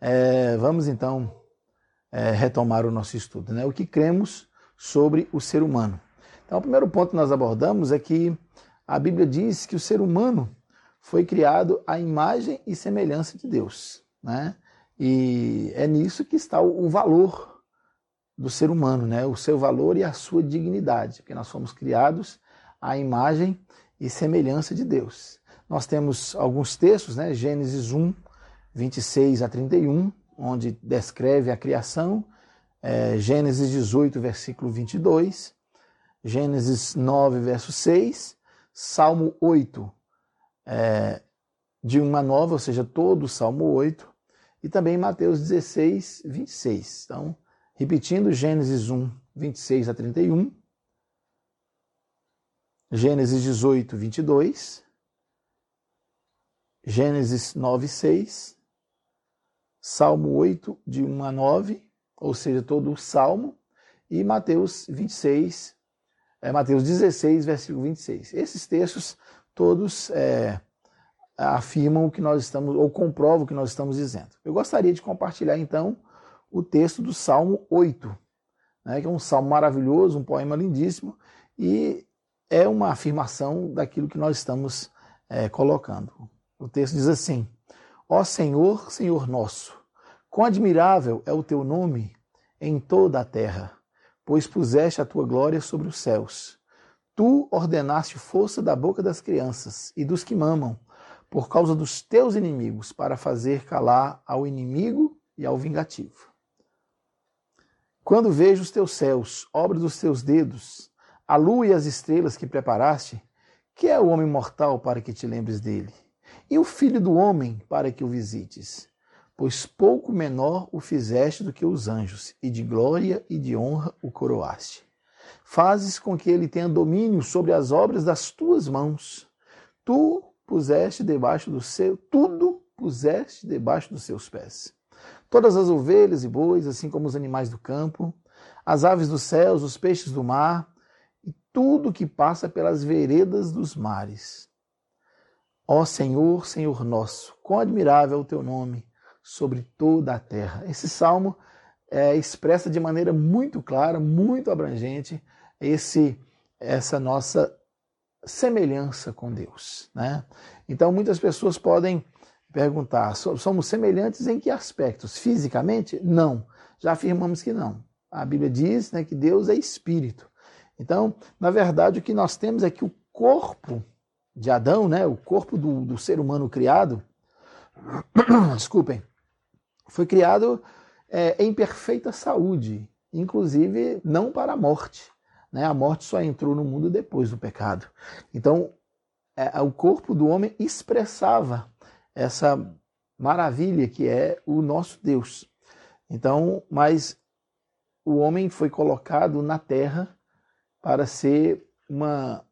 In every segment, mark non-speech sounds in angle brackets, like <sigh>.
É, vamos então é, retomar o nosso estudo. Né? O que cremos sobre o ser humano. Então, o primeiro ponto que nós abordamos é que a Bíblia diz que o ser humano foi criado à imagem e semelhança de Deus. Né? E é nisso que está o valor do ser humano, né? o seu valor e a sua dignidade, porque nós fomos criados à imagem e semelhança de Deus. Nós temos alguns textos, né? Gênesis 1, 26 a 31, onde descreve a criação, é, Gênesis 18, versículo 22, Gênesis 9, verso 6, Salmo 8, é, de uma nova, ou seja, todo o Salmo 8, e também Mateus 16, 26. Então, repetindo, Gênesis 1, 26 a 31, Gênesis 18, 22, Gênesis 9, 6, Salmo 8, de 1 a 9, ou seja, todo o Salmo, e Mateus 26, é, Mateus 16, versículo 26. Esses textos todos é, afirmam o que nós estamos, ou comprovam o que nós estamos dizendo. Eu gostaria de compartilhar então o texto do Salmo 8, né, que é um salmo maravilhoso, um poema lindíssimo, e é uma afirmação daquilo que nós estamos é, colocando. O texto diz assim: Ó Senhor, Senhor nosso, quão admirável é o teu nome em toda a terra, pois puseste a tua glória sobre os céus. Tu ordenaste força da boca das crianças e dos que mamam, por causa dos teus inimigos, para fazer calar ao inimigo e ao vingativo. Quando vejo os teus céus, obra dos teus dedos, a lua e as estrelas que preparaste, que é o homem mortal para que te lembres dele? E o filho do homem para que o visites? Pois pouco menor o fizeste do que os anjos, e de glória e de honra o coroaste. Fazes com que ele tenha domínio sobre as obras das tuas mãos. Tu puseste debaixo do seu, tudo puseste debaixo dos seus pés. Todas as ovelhas e bois, assim como os animais do campo, as aves dos céus, os peixes do mar, e tudo que passa pelas veredas dos mares. Ó Senhor, Senhor nosso, quão admirável é o teu nome sobre toda a terra. Esse salmo é, expressa de maneira muito clara, muito abrangente, esse, essa nossa semelhança com Deus. Né? Então, muitas pessoas podem perguntar: somos semelhantes em que aspectos? Fisicamente? Não. Já afirmamos que não. A Bíblia diz né, que Deus é espírito. Então, na verdade, o que nós temos é que o corpo de Adão, né, o corpo do, do ser humano criado, <clears throat> desculpem, foi criado é, em perfeita saúde, inclusive não para a morte. Né? A morte só entrou no mundo depois do pecado. Então, é, o corpo do homem expressava essa maravilha que é o nosso Deus. Então, mas o homem foi colocado na terra para ser uma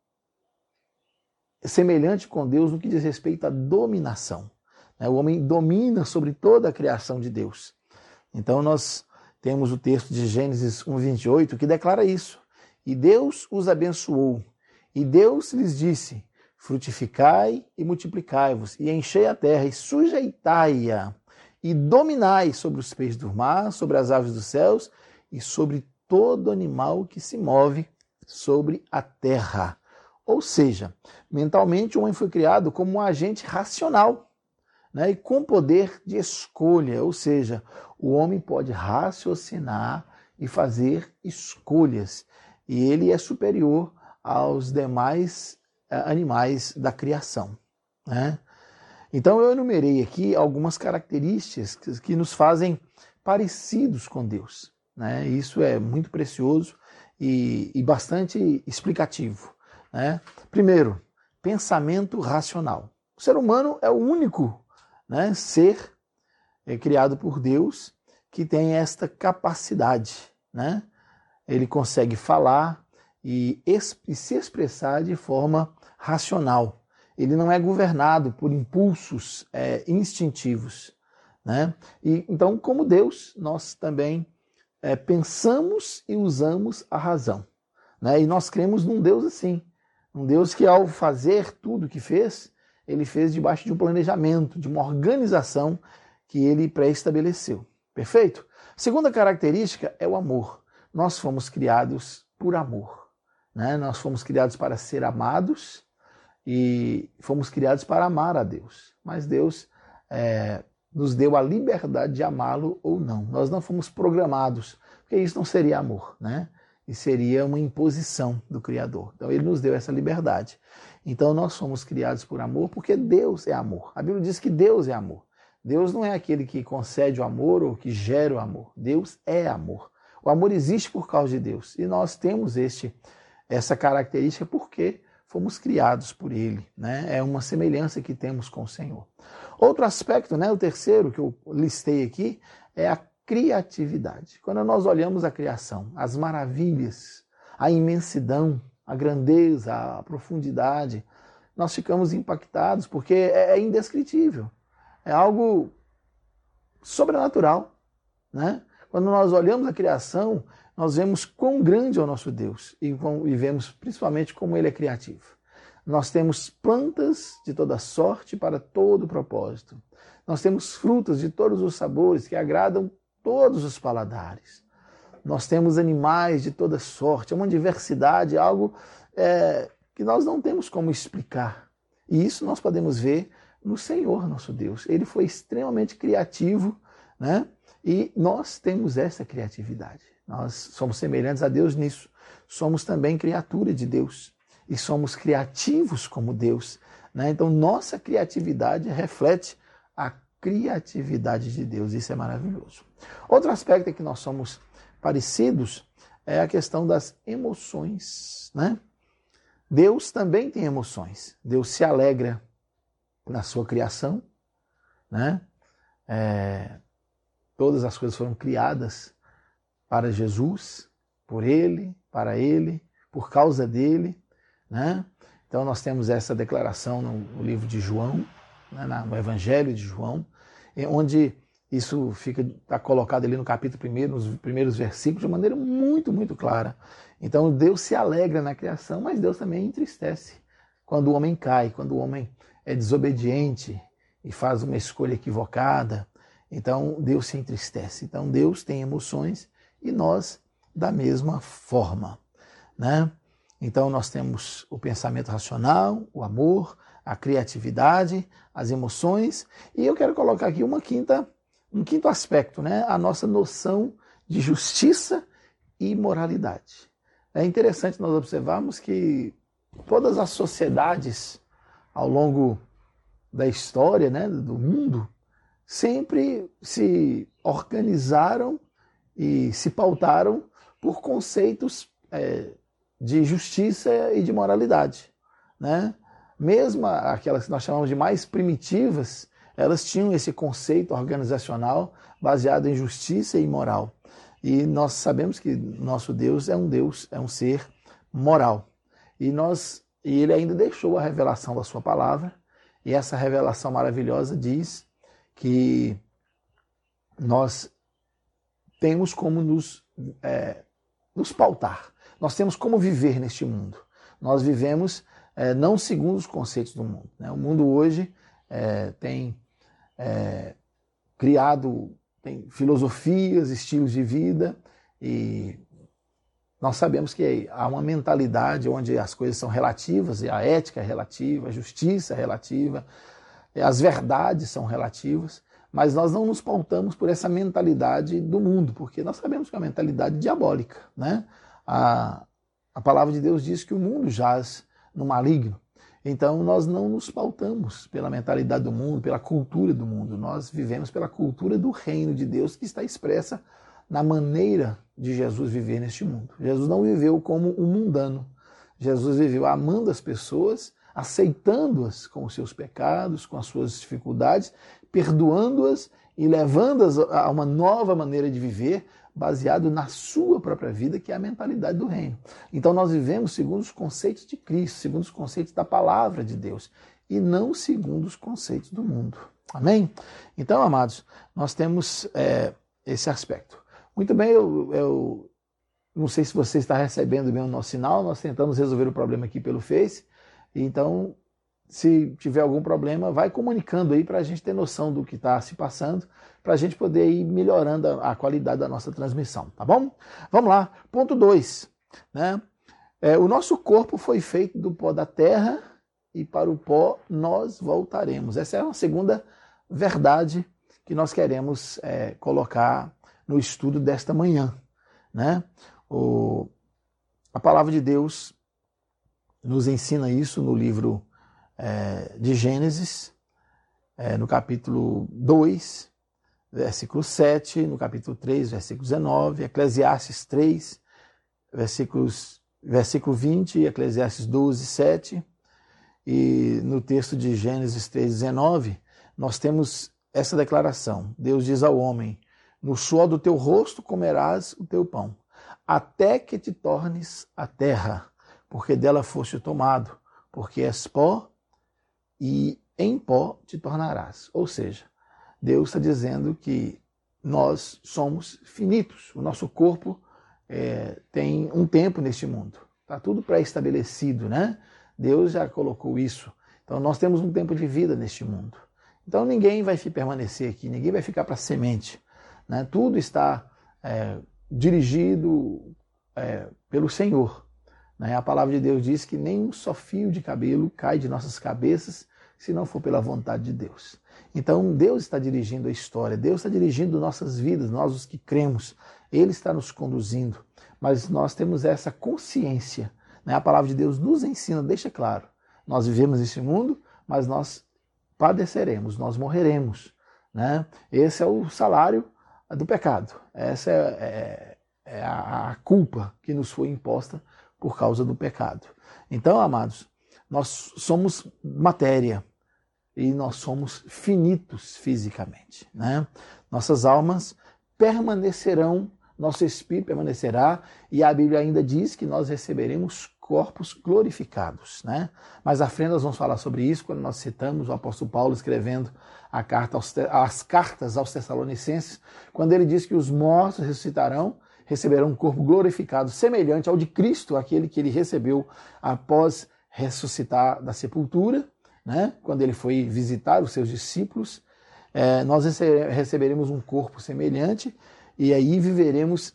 semelhante com Deus no que diz respeito à dominação. Né? O homem domina sobre toda a criação de Deus. Então nós temos o texto de Gênesis 1:28 que declara isso. E Deus os abençoou, e Deus lhes disse: Frutificai e multiplicai-vos, e enchei a terra, e sujeitai-a, e dominai sobre os peixes do mar, sobre as aves dos céus, e sobre todo animal que se move sobre a terra. Ou seja, mentalmente o homem foi criado como um agente racional né, e com poder de escolha, ou seja, o homem pode raciocinar e fazer escolhas, e ele é superior aos demais eh, animais da criação. Né? Então eu enumerei aqui algumas características que nos fazem parecidos com Deus. Né? Isso é muito precioso e, e bastante explicativo. Né? Primeiro, pensamento racional. O ser humano é o único né, ser é, criado por Deus que tem esta capacidade. Né? Ele consegue falar e, e se expressar de forma racional. Ele não é governado por impulsos é, instintivos. Né? E, então, como Deus, nós também é, pensamos e usamos a razão. Né? E nós cremos num Deus assim, um Deus que, ao fazer tudo o que fez, ele fez debaixo de um planejamento, de uma organização que ele pré-estabeleceu. Perfeito? Segunda característica é o amor. Nós fomos criados por amor. Né? Nós fomos criados para ser amados e fomos criados para amar a Deus. Mas Deus é, nos deu a liberdade de amá-lo ou não. Nós não fomos programados, porque isso não seria amor, né? E seria uma imposição do Criador. Então ele nos deu essa liberdade. Então nós fomos criados por amor porque Deus é amor. A Bíblia diz que Deus é amor. Deus não é aquele que concede o amor ou que gera o amor. Deus é amor. O amor existe por causa de Deus. E nós temos este, essa característica porque fomos criados por Ele. Né? É uma semelhança que temos com o Senhor. Outro aspecto, né, o terceiro que eu listei aqui, é a criatividade. Quando nós olhamos a criação, as maravilhas, a imensidão, a grandeza, a profundidade, nós ficamos impactados porque é, é indescritível é algo sobrenatural. Né? Quando nós olhamos a criação, nós vemos quão grande é o nosso Deus e, e vemos principalmente como ele é criativo. Nós temos plantas de toda sorte para todo propósito. Nós temos frutas de todos os sabores que agradam todos os paladares. Nós temos animais de toda sorte, é uma diversidade, algo é, que nós não temos como explicar. E isso nós podemos ver no Senhor nosso Deus. Ele foi extremamente criativo, né? E nós temos essa criatividade. Nós somos semelhantes a Deus nisso. Somos também criatura de Deus e somos criativos como Deus. Né? Então, nossa criatividade reflete a criatividade de Deus. Isso é maravilhoso. Outro aspecto em que nós somos parecidos é a questão das emoções. Né? Deus também tem emoções. Deus se alegra, na sua criação, né? É, todas as coisas foram criadas para Jesus, por Ele, para Ele, por causa dele, né? Então nós temos essa declaração no, livro de João, no Evangelho de João, onde isso fica está colocado ali no capítulo 1, nos primeiros versículos, de maneira muito, muito clara. Então Deus se alegra na criação, mas Deus também entristece quando o homem cai, quando o homem é desobediente e faz uma escolha equivocada, então Deus se entristece. Então Deus tem emoções e nós da mesma forma, né? Então nós temos o pensamento racional, o amor, a criatividade, as emoções, e eu quero colocar aqui uma quinta, um quinto aspecto, né? A nossa noção de justiça e moralidade. É interessante nós observarmos que todas as sociedades ao longo da história né, do mundo, sempre se organizaram e se pautaram por conceitos é, de justiça e de moralidade. Né? Mesmo aquelas que nós chamamos de mais primitivas, elas tinham esse conceito organizacional baseado em justiça e moral. E nós sabemos que nosso Deus é um Deus, é um ser moral. E nós e ele ainda deixou a revelação da sua palavra, e essa revelação maravilhosa diz que nós temos como nos, é, nos pautar, nós temos como viver neste mundo. Nós vivemos é, não segundo os conceitos do mundo. Né? O mundo hoje é, tem é, criado tem filosofias, estilos de vida e nós sabemos que há uma mentalidade onde as coisas são relativas, e a ética é relativa, a justiça é relativa, as verdades são relativas, mas nós não nos pautamos por essa mentalidade do mundo, porque nós sabemos que é uma mentalidade diabólica. Né? A, a palavra de Deus diz que o mundo jaz no maligno. Então nós não nos pautamos pela mentalidade do mundo, pela cultura do mundo, nós vivemos pela cultura do reino de Deus que está expressa na maneira de Jesus viver neste mundo. Jesus não viveu como um mundano. Jesus viveu amando as pessoas, aceitando-as com os seus pecados, com as suas dificuldades, perdoando-as e levando-as a uma nova maneira de viver, baseado na sua própria vida, que é a mentalidade do reino. Então nós vivemos segundo os conceitos de Cristo, segundo os conceitos da palavra de Deus, e não segundo os conceitos do mundo. Amém? Então, amados, nós temos é, esse aspecto. Muito bem, eu, eu não sei se você está recebendo bem o nosso sinal, nós tentamos resolver o problema aqui pelo Face, então se tiver algum problema, vai comunicando aí para a gente ter noção do que está se passando, para a gente poder ir melhorando a, a, qualidade da nossa transmissão, tá bom? Vamos lá. Ponto 2. Né? É, o nosso corpo foi feito do pó da terra e para o pó nós voltaremos. Essa é uma segunda verdade que nós queremos é, colocar no estudo desta manhã. Né? O, a palavra de Deus nos ensina isso no livro é, de Gênesis, é, no capítulo 2, versículo 7, no capítulo 3, versículo 19, Eclesiastes 3, versículos, versículo 20, Eclesiastes 12, 7, e no texto de Gênesis 3, 19, nós temos essa declaração. Deus diz ao homem: No suor do teu rosto comerás o teu pão, até que te tornes a terra, porque dela foste tomado, porque és pó e em pó te tornarás. Ou seja, Deus está dizendo que nós somos finitos, o nosso corpo é, tem um tempo neste mundo, está tudo pré-estabelecido, né? Deus já colocou isso. Então nós temos um tempo de vida neste mundo. Então ninguém vai permanecer aqui, ninguém vai ficar para semente. Né? Tudo está é, dirigido é, pelo Senhor. Né? A palavra de Deus diz que nem um só fio de cabelo cai de nossas cabeças se não for pela vontade de Deus. Então Deus está dirigindo a história, Deus está dirigindo nossas vidas, nós os que cremos, Ele está nos conduzindo. Mas nós temos essa consciência né? A palavra de Deus nos ensina, deixa claro. Nós vivemos nesse mundo, mas nós padeceremos, nós morreremos. Né? Esse é o salário do pecado. Essa é, é, é a culpa que nos foi imposta por causa do pecado. Então, amados, nós somos matéria e nós somos finitos fisicamente. Né? Nossas almas permanecerão, nosso espírito permanecerá, e a Bíblia ainda diz que nós receberemos corpos glorificados. Né? Mais à frente nós vamos falar sobre isso quando nós citamos o apóstolo Paulo escrevendo a carta aos, as cartas aos Tessalonicenses, quando ele diz que os mortos ressuscitarão, receberão um corpo glorificado, semelhante ao de Cristo, aquele que ele recebeu após ressuscitar da sepultura, né? quando ele foi visitar os seus discípulos. É, nós receberemos um corpo semelhante e aí viveremos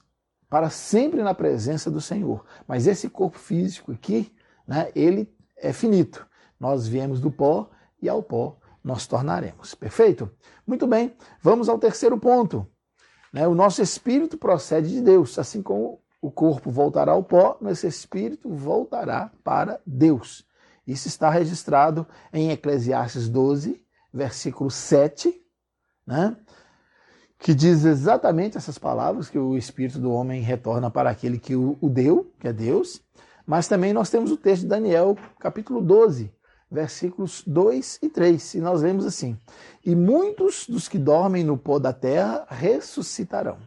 para sempre na presença do Senhor. Mas esse corpo físico aqui, né, ele é finito. Nós viemos do pó e ao pó nós tornaremos. Perfeito? Muito bem, vamos ao terceiro ponto. Né, o nosso espírito procede de Deus, assim como o corpo voltará ao pó, nosso espírito voltará para Deus. Isso está registrado em Eclesiastes 12, versículo 7, né? que diz exatamente essas palavras, que o espírito do homem retorna para aquele que o, deu, que é Deus. Mas também nós temos o texto de Daniel, capítulo 12, versículos 2 e 3. E nós lemos assim: E muitos dos que dormem no pó da terra ressuscitarão,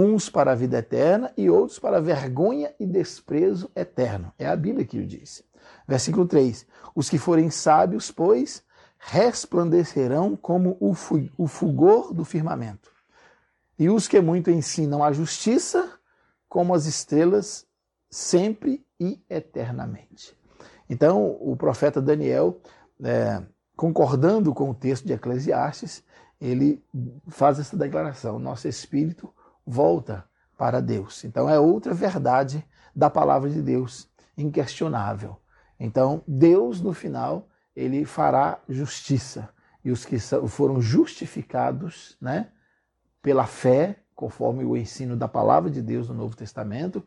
uns para a vida eterna e outros para vergonha e desprezo eterno. É a Bíblia que o diz. Versículo 3: Os que forem sábios, pois, resplandecerão como o fulgor do firmamento e os que muito ensinam a justiça, como as estrelas, sempre e eternamente. Então, o profeta Daniel, é, concordando com o texto de Eclesiastes, ele faz essa declaração: nosso espírito volta para Deus. Então, é outra verdade da palavra de Deus, inquestionável. Então, Deus, no final, ele fará justiça. E os que foram justificados, né? pela fé, conforme o ensino da palavra de Deus no Novo Testamento,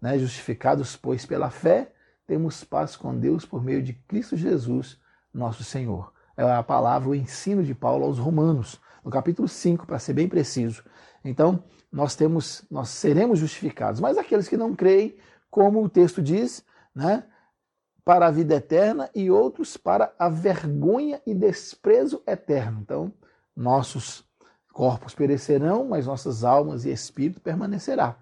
né? justificados, pois, pela fé, temos paz com Deus por meio de Cristo Jesus, nosso Senhor. É a palavra, o ensino de Paulo aos Romanos, no capítulo 5, para ser bem preciso. Então, nós temos, nós seremos justificados, mas aqueles que não creem, como o texto diz, né, para a vida eterna e outros para a vergonha e desprezo eterno. Então, nossos Corpos perecerão, mas nossas almas e espírito permanecerá.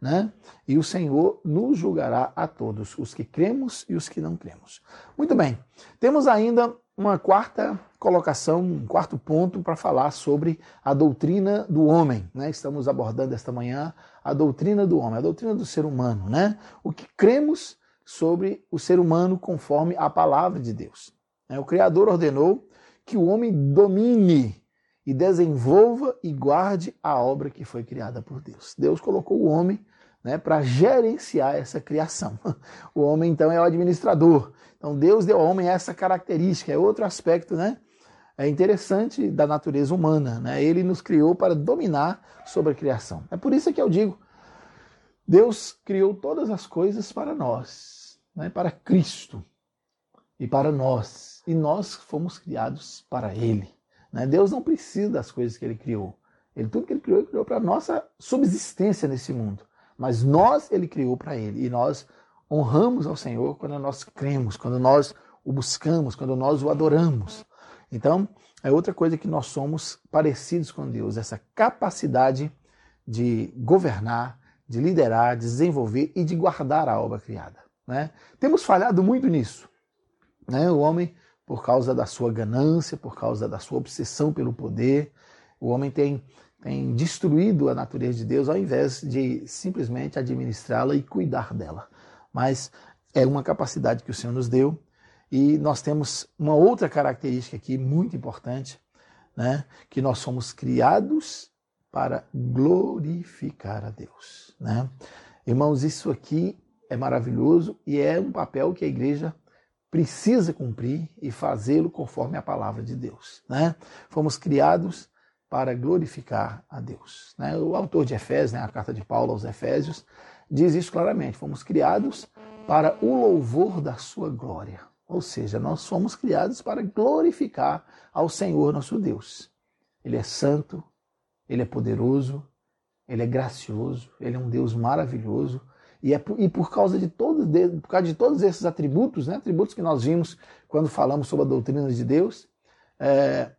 Né? E o Senhor nos julgará a todos, os que cremos e os que não cremos. Muito bem, temos ainda uma quarta colocação, um quarto ponto para falar sobre a doutrina do homem. Né? Estamos abordando esta manhã a doutrina do homem, a doutrina do ser humano. Né? O que cremos sobre o ser humano conforme a palavra de Deus. Né? O Criador ordenou que o homem domine e desenvolva e guarde a obra que foi criada por Deus. Deus colocou o homem né, para gerenciar essa criação. <laughs> O homem, então, é o administrador. Então, Deus deu ao homem essa característica, é outro aspecto né, é interessante da natureza humana. Né? Ele nos criou para dominar sobre a criação. É por isso que eu digo: Deus criou todas as coisas para nós, né, para Cristo e para nós. E nós fomos criados para Ele. Né? Deus não precisa das coisas que Ele criou. Ele, tudo que Ele criou, Ele criou para a nossa subsistência nesse mundo. Mas nós Ele criou para Ele. E nós honramos ao Senhor quando nós cremos, quando nós o buscamos, quando nós o adoramos. Então, é outra coisa que nós somos parecidos com Deus, essa capacidade de governar, de liderar, de desenvolver e de guardar a obra criada. Né? Temos falhado muito nisso. Né? O homem por causa da sua ganância, por causa da sua obsessão pelo poder. O homem tem, tem destruído a natureza de Deus ao invés de simplesmente administrá-la e cuidar dela. Mas é uma capacidade que o Senhor nos deu e nós temos uma outra característica aqui muito importante, né? que nós somos criados para glorificar a Deus. Né? Irmãos, isso aqui é maravilhoso e é um papel que a igreja precisa cumprir e fazê-lo conforme a palavra de Deus. Né? Fomos criados para glorificar a Deus. Né? O autor de Efésios, né, a carta de Paulo aos Efésios, diz isso claramente: fomos criados para o louvor da sua glória. Ou seja, nós fomos criados para glorificar ao Senhor nosso Deus. Ele é santo, ele é poderoso, ele é gracioso, ele é um Deus maravilhoso, e, é, e por causa de todos, por causa de todos esses atributos, né, atributos que nós vimos quando falamos sobre a doutrina de Deus, é,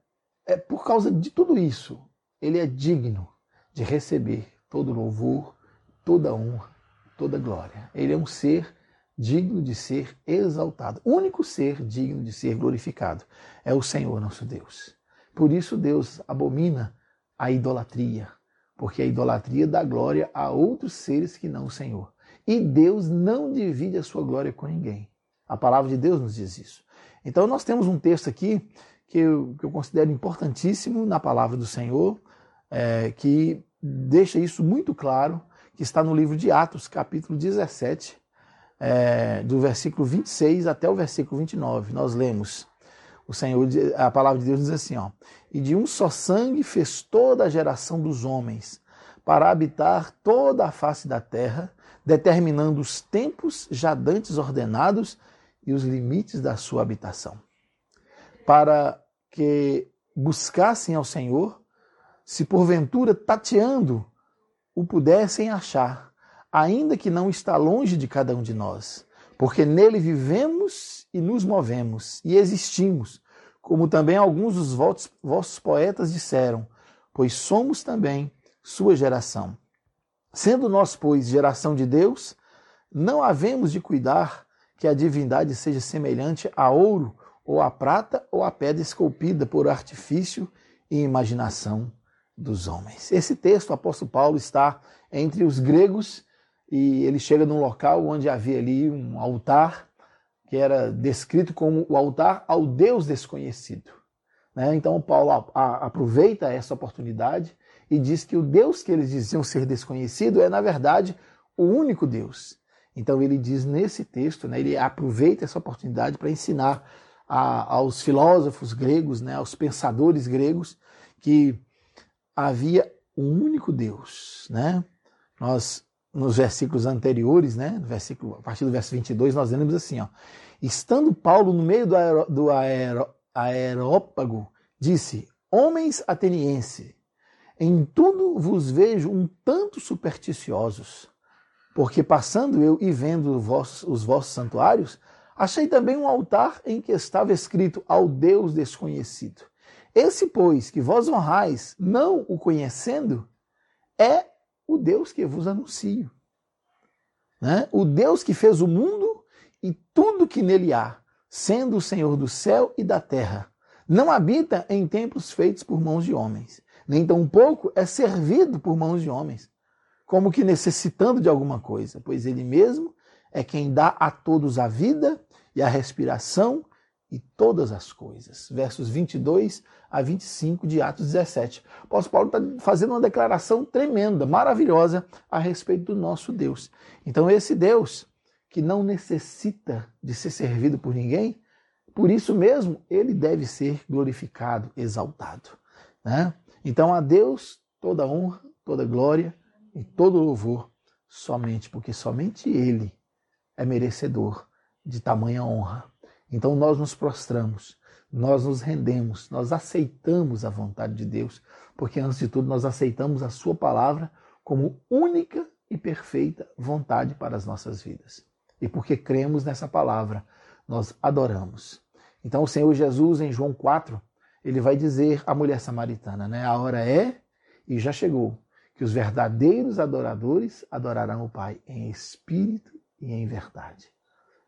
é por causa de tudo isso, ele é digno de receber todo louvor, toda honra, toda glória. Ele é um ser digno de ser exaltado. O único ser digno de ser glorificado é o Senhor nosso Deus. Por isso Deus abomina a idolatria, porque a idolatria dá glória a outros seres que não o Senhor. E Deus não divide a sua glória com ninguém. A palavra de Deus nos diz isso. Então nós temos um texto aqui que eu, que eu considero importantíssimo na palavra do Senhor, é, que deixa isso muito claro, que está no livro de Atos, capítulo 17, é, do versículo 26 até o versículo 29. Nós lemos. O Senhor, a palavra de Deus diz assim, ó: "E de um só sangue fez toda a geração dos homens, para habitar toda a face da terra, determinando os tempos já dantes ordenados e os limites da sua habitação, para que buscassem ao Senhor, se porventura tateando o pudessem achar, ainda que não está longe de cada um de nós, porque nele vivemos e nos movemos e existimos, como também alguns dos vossos poetas disseram, pois somos também sua geração. Sendo nós, pois, geração de Deus, não havemos de cuidar que a divindade seja semelhante a ouro, ou a prata, ou a pedra esculpida por artifício e imaginação dos homens. Esse texto, o apóstolo Paulo está entre os gregos e ele chega num local onde havia ali um altar que era descrito como o altar ao Deus desconhecido. Né? Então Paulo aproveita essa oportunidade e diz que o Deus que eles diziam ser desconhecido é, na verdade, o único Deus. Então ele diz nesse texto, né, ele aproveita essa oportunidade para ensinar a, aos filósofos gregos, né, aos pensadores gregos, que havia um único Deus. Né? Nós, nos versículos anteriores, né, no versículo, a partir do verso 22, nós lemos assim, ó, estando Paulo no meio do, aero, do aero, aerópago, disse, homens atenienses, em tudo vos vejo um tanto supersticiosos, porque passando eu e vendo os vossos santuários, achei também um altar em que estava escrito ao Deus desconhecido. Esse, pois, que vós honrais, não o conhecendo, é o Deus que vos anuncio. Né? O Deus que fez o mundo e tudo que nele há, sendo o Senhor do céu e da terra. Não habita em templos feitos por mãos de homens, nem tampouco é servido por mãos de homens, como que necessitando de alguma coisa, pois ele mesmo é quem dá a todos a vida e a respiração e todas as coisas. Versos 22 a 25 de Atos 17. O apóstolo Paulo está fazendo uma declaração tremenda, maravilhosa a respeito do nosso Deus. Então, esse Deus que não necessita de ser servido por ninguém, por isso mesmo ele deve ser glorificado, exaltado. Né? Então, a Deus toda honra, toda glória e todo louvor, somente porque somente Ele é merecedor de tamanha honra. Então nós nos prostramos, nós nos rendemos, nós aceitamos a vontade de Deus, porque antes de tudo nós aceitamos a Sua palavra como única e perfeita vontade para as nossas vidas. E porque cremos nessa palavra, nós adoramos. Então o Senhor Jesus, em João 4, ele vai dizer à mulher samaritana, né? A hora é e já chegou que os verdadeiros adoradores adorarão o Pai em espírito e em verdade.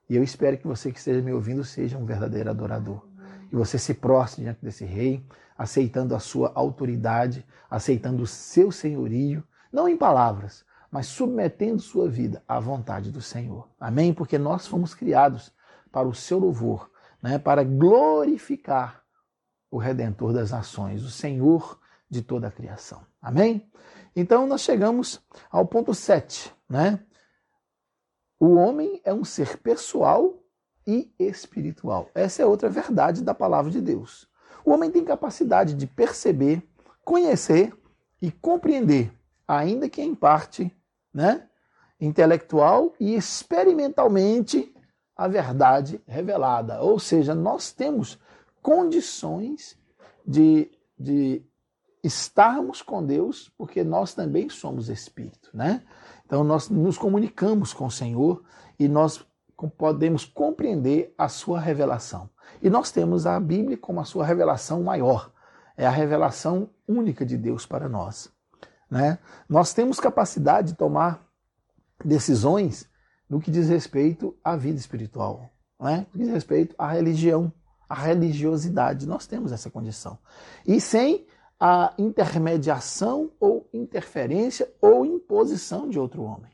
E eu espero que você que esteja me ouvindo seja um verdadeiro adorador. Que você se prostre diante desse rei, aceitando a sua autoridade, aceitando o seu senhorio, não em palavras, mas submetendo sua vida à vontade do Senhor. Amém? Porque nós fomos criados para o seu louvor, né? para glorificar o Redentor das nações, o Senhor de toda a criação. Amém? Então nós chegamos ao ponto 7, né? O homem é um ser pessoal e espiritual. Essa é outra verdade da palavra de Deus. O homem tem capacidade de perceber, conhecer e compreender, ainda que em parte, né, intelectual e experimentalmente, a verdade revelada. Ou seja, nós temos condições de, de estarmos com Deus, porque nós também somos espírito, né? Então nós nos comunicamos com o Senhor e nós podemos compreender a sua revelação. E nós temos a Bíblia como a sua revelação maior, é a revelação única de Deus para nós, né? Nós temos capacidade de tomar decisões no que diz respeito à vida espiritual, né? No que diz respeito à religião, à religiosidade. Nós temos essa condição. E sem a intermediação ou interferência ou imposição de outro homem.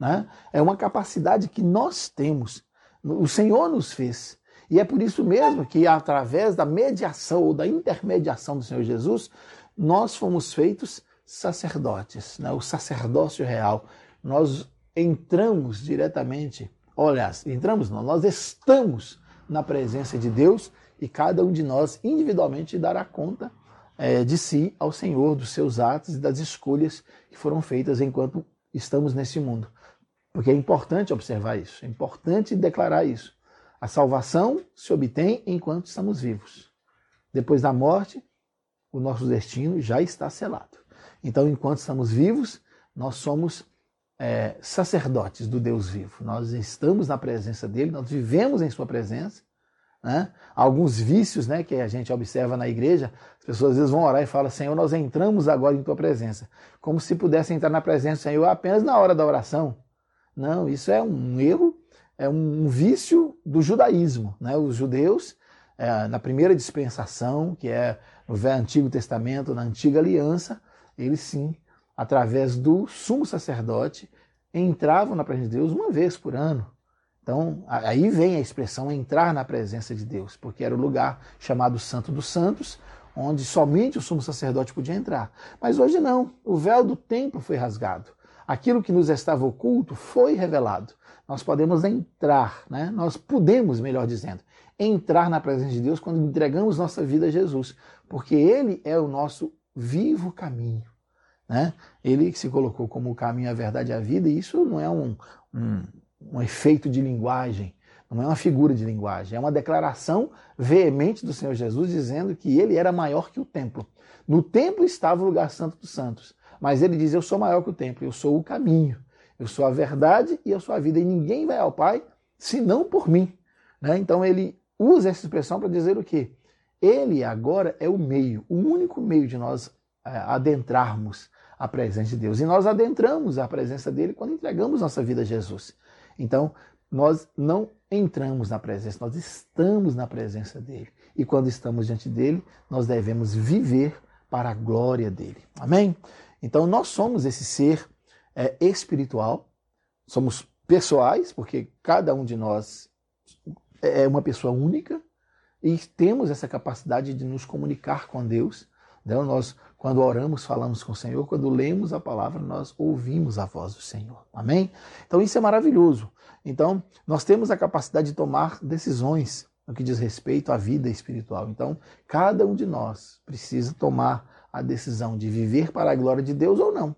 Né? É uma capacidade que nós temos. O Senhor nos fez. E é por isso mesmo que, através da mediação ou da intermediação do Senhor Jesus, nós fomos feitos sacerdotes, né? o sacerdócio real. Nós entramos diretamente, olha, entramos não, nós estamos na presença de Deus e cada um de nós individualmente dará conta é, de si ao Senhor, dos seus atos e das escolhas que foram feitas enquanto estamos nesse mundo. Porque é importante observar isso, é importante declarar isso. A salvação se obtém enquanto estamos vivos. Depois da morte, o nosso destino já está selado. Então, enquanto estamos vivos, nós somos é, sacerdotes do Deus vivo. Nós estamos na presença dele, nós vivemos em sua presença né? Alguns vícios né, que a gente observa na igreja, as pessoas às vezes vão orar e falam, Senhor, nós entramos agora em tua presença. Como se pudesse entrar na presença do Senhor apenas na hora da oração. Não, isso é um erro, é um vício do judaísmo. Né? Os judeus, é, na primeira dispensação, que é no Antigo Testamento, na Antiga Aliança, eles sim, através do sumo sacerdote, entravam na presença de Deus uma vez por ano. Então, aí vem a expressão entrar na presença de Deus, porque era o lugar chamado Santo dos Santos, onde somente o sumo sacerdote podia entrar. Mas hoje não, o véu do templo foi rasgado. Aquilo que nos estava oculto foi revelado. Nós podemos entrar, né? nós podemos, melhor dizendo, entrar na presença de Deus quando entregamos nossa vida a Jesus, porque Ele é o nosso vivo caminho. Né? Ele se colocou como o caminho, a verdade e a vida, e isso não é um, um um efeito de linguagem, não é uma figura de linguagem, é uma declaração veemente do Senhor Jesus dizendo que ele era maior que o templo. No templo estava o lugar santo dos santos, mas ele diz: Eu sou maior que o templo, eu sou o caminho, eu sou a verdade e eu sou a vida, e ninguém vai ao Pai senão por mim. Né? Então ele usa essa expressão para dizer o quê? Ele agora é o meio, o único meio de nós é, adentrarmos a presença de Deus. E nós adentramos a presença dele quando entregamos nossa vida a Jesus. Então, nós não entramos na presença, nós estamos na presença dele. E quando estamos diante dele, nós devemos viver para a glória dele. Amém? Então, nós somos esse ser é, espiritual, somos pessoais, porque cada um de nós é uma pessoa única, e temos essa capacidade de nos comunicar com Deus. Então, nós, quando oramos, falamos com o Senhor, quando lemos a palavra, nós ouvimos a voz do Senhor. Amém? Então, isso é maravilhoso. Então, nós temos a capacidade de tomar decisões no que diz respeito à vida espiritual. Então, cada um de nós precisa tomar a decisão de viver para a glória de Deus ou não,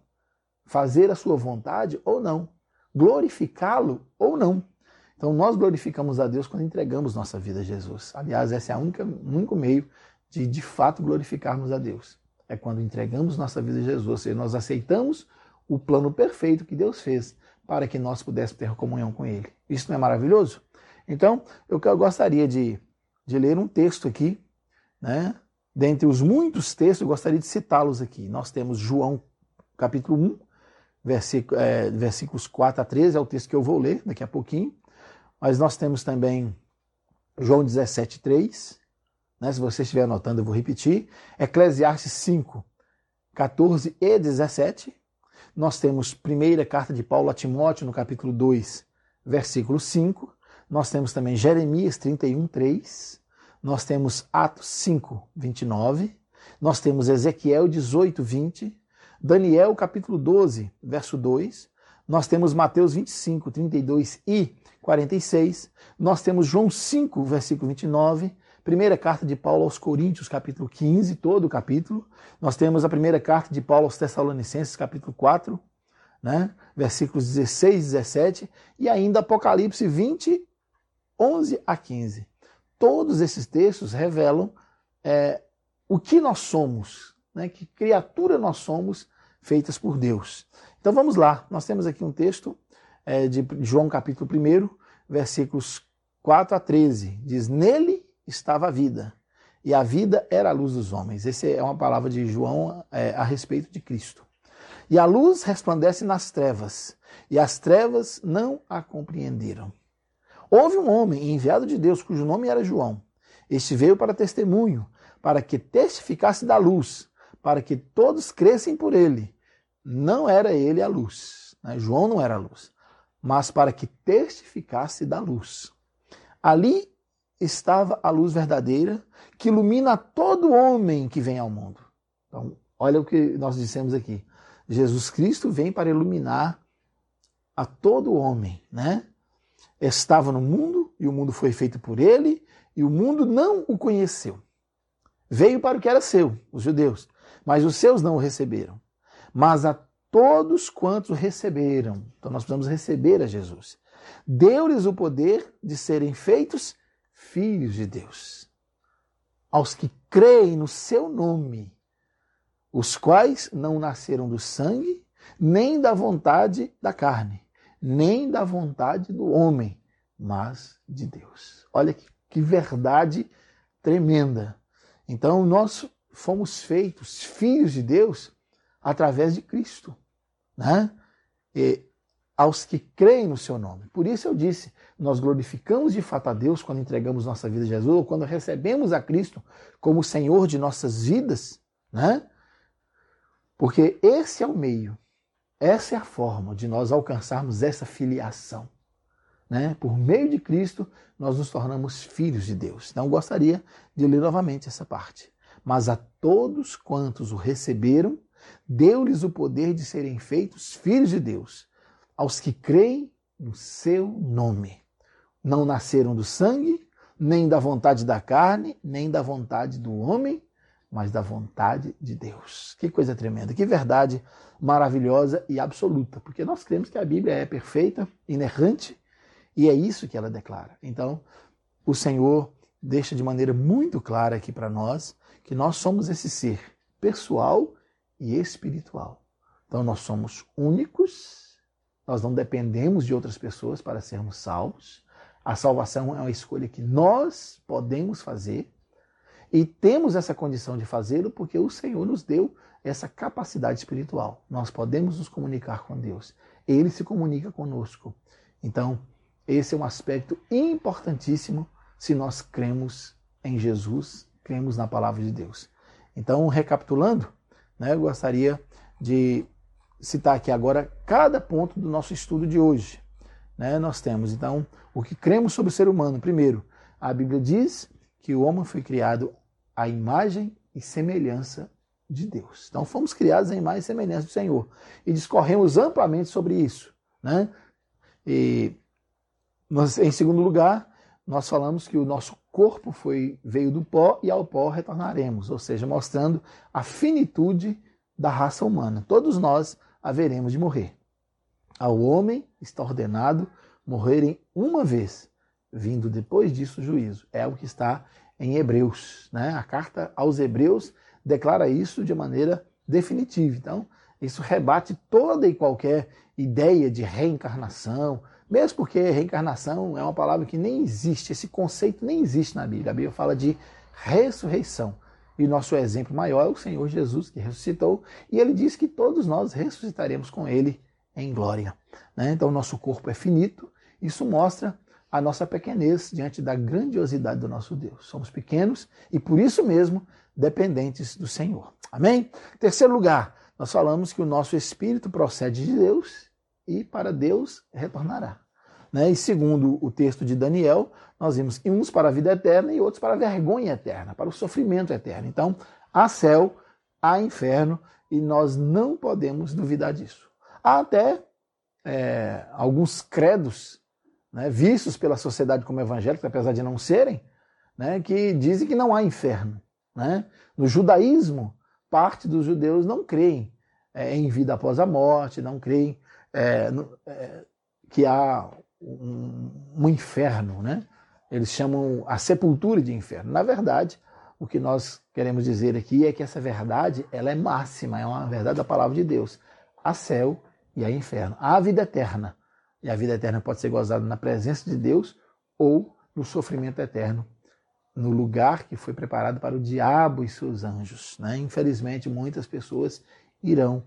fazer a sua vontade ou não, glorificá-lo ou não. Então, nós glorificamos a Deus quando entregamos nossa vida a Jesus. Aliás, esse é o único meio de de fato glorificarmos a Deus. É quando entregamos nossa vida a Jesus, ou seja, nós aceitamos o plano perfeito que Deus fez para que nós pudéssemos ter comunhão com Ele. Isso não é maravilhoso? Então, eu, gostaria de, de ler um texto aqui, né? Dentre os muitos textos, eu gostaria de citá-los aqui. Nós temos João capítulo 1, versículo, é, versículos 4 a 13, é o texto que eu vou ler daqui a pouquinho. Mas nós temos também João 17, 3. Né? Se você estiver anotando, eu vou repetir. Eclesiastes 5, 14 e 17. Nós temos primeira carta de Paulo a Timóteo, no capítulo 2, versículo 5. Nós temos também Jeremias 31, 3. Nós temos Atos 5, 29. Nós temos Ezequiel 18, 20. Daniel capítulo 12, verso 2. Nós temos Mateus 25, 32 e 46. Nós temos João 5, versículo 29. Primeira carta de Paulo aos Coríntios, capítulo 15, todo o capítulo. Nós temos a primeira carta de Paulo aos Tessalonicenses, capítulo 4, né? versículos 16 e 17. E ainda Apocalipse 20, 11 a 15. Todos esses textos revelam é, o que nós somos, né? que criatura nós somos feitas por Deus. Então vamos lá, nós temos aqui um texto é, de João capítulo 1, versículos 4 a 13. Diz: Nele estava a vida, e a vida era a luz dos homens. Essa é uma palavra de João é, a respeito de Cristo. E a luz resplandece nas trevas, e as trevas não a compreenderam. Houve um homem enviado de Deus, cujo nome era João. Este veio para testemunho, para que testificasse da luz, para que todos crescem por ele. Não era ele a luz, né? João não era a luz, mas para que testificasse da luz. Ali estava a luz verdadeira que ilumina todo homem que vem ao mundo. Então, olha o que nós dissemos aqui. Jesus Cristo vem para iluminar a todo homem, né? estava no mundo e o mundo foi feito por ele e o mundo não o conheceu. Veio para o que era seu, os judeus, mas os seus não o receberam. Mas a todos quantos receberam, então nós precisamos receber a Jesus, deu-lhes o poder de serem feitos filhos de Deus. Aos que creem no seu nome, os quais não nasceram do sangue, nem da vontade da carne, nem da vontade do homem, mas de Deus. Olha que, que verdade tremenda. Então, nós fomos feitos filhos de Deus através de Cristo, né? E aos que creem no seu nome. Por isso eu disse, nós glorificamos de fato a Deus quando entregamos nossa vida a Jesus, ou quando recebemos a Cristo como Senhor de nossas vidas, né? Porque esse é o meio essa é a forma de nós alcançarmos essa filiação. Né? Por meio de Cristo, nós nos tornamos filhos de Deus. Então, gostaria de ler novamente essa parte. Mas a todos quantos o receberam, deu-lhes o poder de serem feitos filhos de Deus, aos que creem no seu nome. Não nasceram do sangue, nem da vontade da carne, nem da vontade do homem, mas da vontade de Deus. Que coisa tremenda, que verdade maravilhosa e absoluta, porque nós cremos que a Bíblia é perfeita, inerrante, e é isso que ela declara. Então, o Senhor deixa de maneira muito clara aqui para nós que nós somos esse ser pessoal e espiritual. Então, nós somos únicos, nós não dependemos de outras pessoas para sermos salvos. A salvação é uma escolha que nós podemos fazer e temos essa condição de fazê-lo porque o Senhor nos deu essa capacidade espiritual. Nós podemos nos comunicar com Deus. Ele se comunica conosco. Então, esse é um aspecto importantíssimo se nós cremos em Jesus, cremos na palavra de Deus. Então, recapitulando, né, eu gostaria de citar aqui agora cada ponto do nosso estudo de hoje. Né? Nós temos, então, o que cremos sobre o ser humano. Primeiro, a Bíblia diz que o homem foi criado à imagem e semelhança de Deus. Então fomos criados à imagem e semelhança do Senhor. E discorremos amplamente sobre isso. Né? E nós, em segundo lugar, nós falamos que o nosso corpo foi veio do pó e ao pó retornaremos, ou seja, mostrando a finitude da raça humana. Todos nós haveremos de morrer. Ao homem está ordenado morrerem uma vez, vindo depois disso o juízo. É o que está em Hebreus. Né? A carta aos Hebreus declara isso de maneira definitiva. Então, isso rebate toda e qualquer ideia de reencarnação, mesmo porque reencarnação é uma palavra que nem existe, esse conceito nem existe na Bíblia. A Bíblia fala de ressurreição. E nosso exemplo maior é o Senhor Jesus, que ressuscitou, e ele diz que todos nós ressuscitaremos com ele em glória. Né? Então, nosso corpo é finito, isso mostra a nossa pequenez diante da grandiosidade do nosso Deus. Somos pequenos e por isso mesmo dependentes do Senhor. Amém? Terceiro lugar, nós falamos que o nosso espírito procede de Deus e para Deus retornará. Né? E segundo o texto de Daniel, nós vimos uns para a vida eterna e outros para a vergonha eterna, para o sofrimento eterno. Então, há céu, há inferno e nós não podemos duvidar disso. Há até é, alguns credos né, vistos pela sociedade como evangélicos, apesar de não serem, né, que dizem que não há inferno. Né? No judaísmo, parte dos judeus não creem é, em vida após a morte, não creem é, no, é, que há um, um, inferno. Né? Eles chamam a sepultura de inferno. Na verdade, o que nós queremos dizer aqui é que essa verdade ela é máxima, é uma verdade da palavra de Deus. Há céu e há inferno. Há vida eterna. E a vida eterna pode ser gozada na presença de Deus ou no sofrimento eterno, no lugar que foi preparado para o diabo e seus anjos. Né? Infelizmente, muitas pessoas irão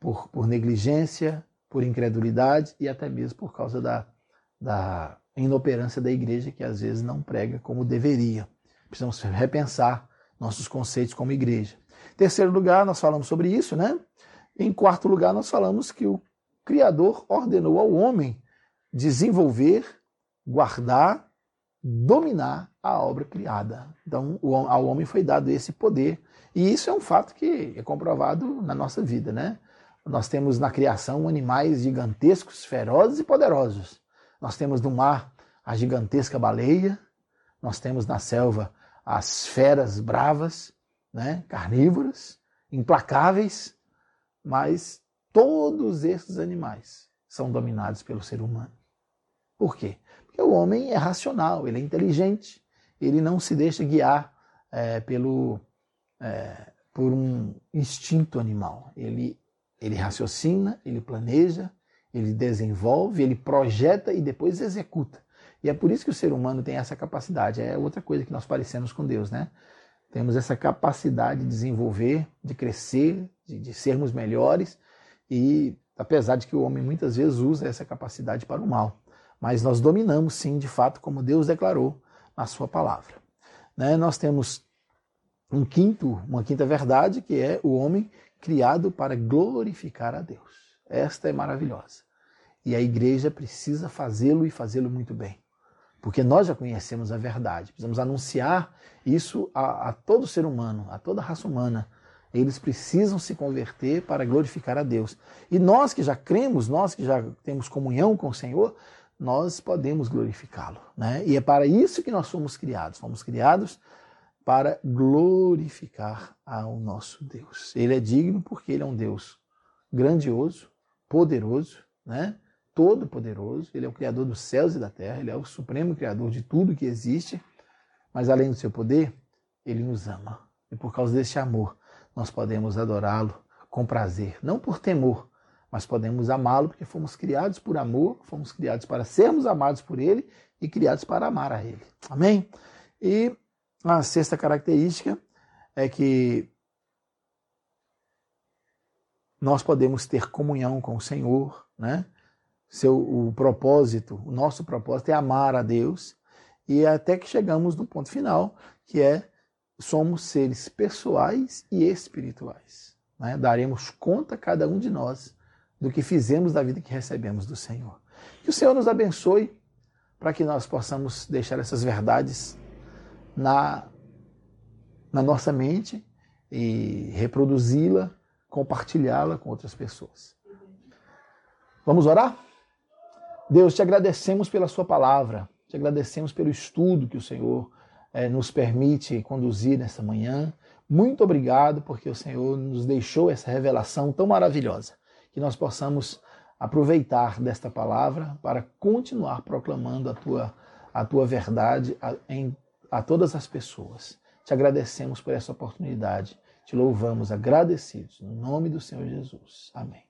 por, por negligência, por incredulidade e até mesmo por causa da, da inoperância da igreja, que às vezes não prega como deveria. Precisamos repensar nossos conceitos como igreja. Terceiro lugar, nós falamos sobre isso, né? Em quarto lugar, nós falamos que o Criador ordenou ao homem desenvolver, guardar, dominar a obra criada. Então, ao homem foi dado esse poder. E isso é um fato que é comprovado na nossa vida, né? Nós temos na criação animais gigantescos, ferozes e poderosos. Nós temos no mar a gigantesca baleia, nós temos na selva as feras bravas, né, carnívoras, implacáveis, mas Todos esses animais são dominados pelo ser humano. Por quê? Porque o homem é racional, ele é inteligente, ele não se deixa guiar é, pelo, é, por um instinto animal. Ele, ele raciocina, ele planeja, ele desenvolve, ele projeta e depois executa. E é por isso que o ser humano tem essa capacidade. É outra coisa que nós parecemos com Deus, né? Temos essa capacidade de desenvolver, de crescer, de, de sermos melhores e apesar de que o homem muitas vezes usa essa capacidade para o mal, mas nós dominamos sim, de fato, como Deus declarou na sua palavra. Né? Nós temos um quinto, uma quinta verdade, que é o homem criado para glorificar a Deus. Esta é maravilhosa. E a igreja precisa fazê-lo e fazê-lo muito bem. Porque nós já conhecemos a verdade. Precisamos anunciar isso a, a todo ser humano, a toda a raça humana, eles precisam se converter para glorificar a Deus. E nós que já cremos, nós que já temos comunhão com o Senhor, nós podemos glorificá-lo. Né? E é para isso que nós fomos criados. Fomos criados para glorificar ao nosso Deus. Ele é digno porque ele é um Deus grandioso, poderoso, né? todo-poderoso. Ele é o Criador dos céus e da terra, ele é o supremo Criador de tudo que existe. Mas além do seu poder, ele nos ama. E por causa desse amor, nós podemos adorá-lo com prazer, não por temor, mas podemos amá-lo porque fomos criados por amor, fomos criados para sermos amados por ele e criados para amar a ele. Amém? E a sexta característica é que nós podemos ter comunhão com o Senhor, né? Seu, o propósito, o nosso propósito é amar a Deus e até que chegamos no ponto final, que é somos seres pessoais e espirituais. Né? Daremos conta, cada um de nós, do que fizemos da vida que recebemos do Senhor. Que o Senhor nos abençoe para que nós possamos deixar essas verdades na, na nossa mente e reproduzi-la, compartilhá-la com outras pessoas. Vamos orar? Deus, te agradecemos pela Sua palavra, te agradecemos pelo estudo que o Senhor é, nos permite conduzir nessa manhã. Muito obrigado porque o Senhor nos deixou essa revelação tão maravilhosa, que nós possamos aproveitar desta palavra para continuar proclamando a tua, a tua verdade a, em, a todas as pessoas. Te agradecemos por essa oportunidade. Te louvamos agradecidos. No nome do Senhor Jesus. Amém.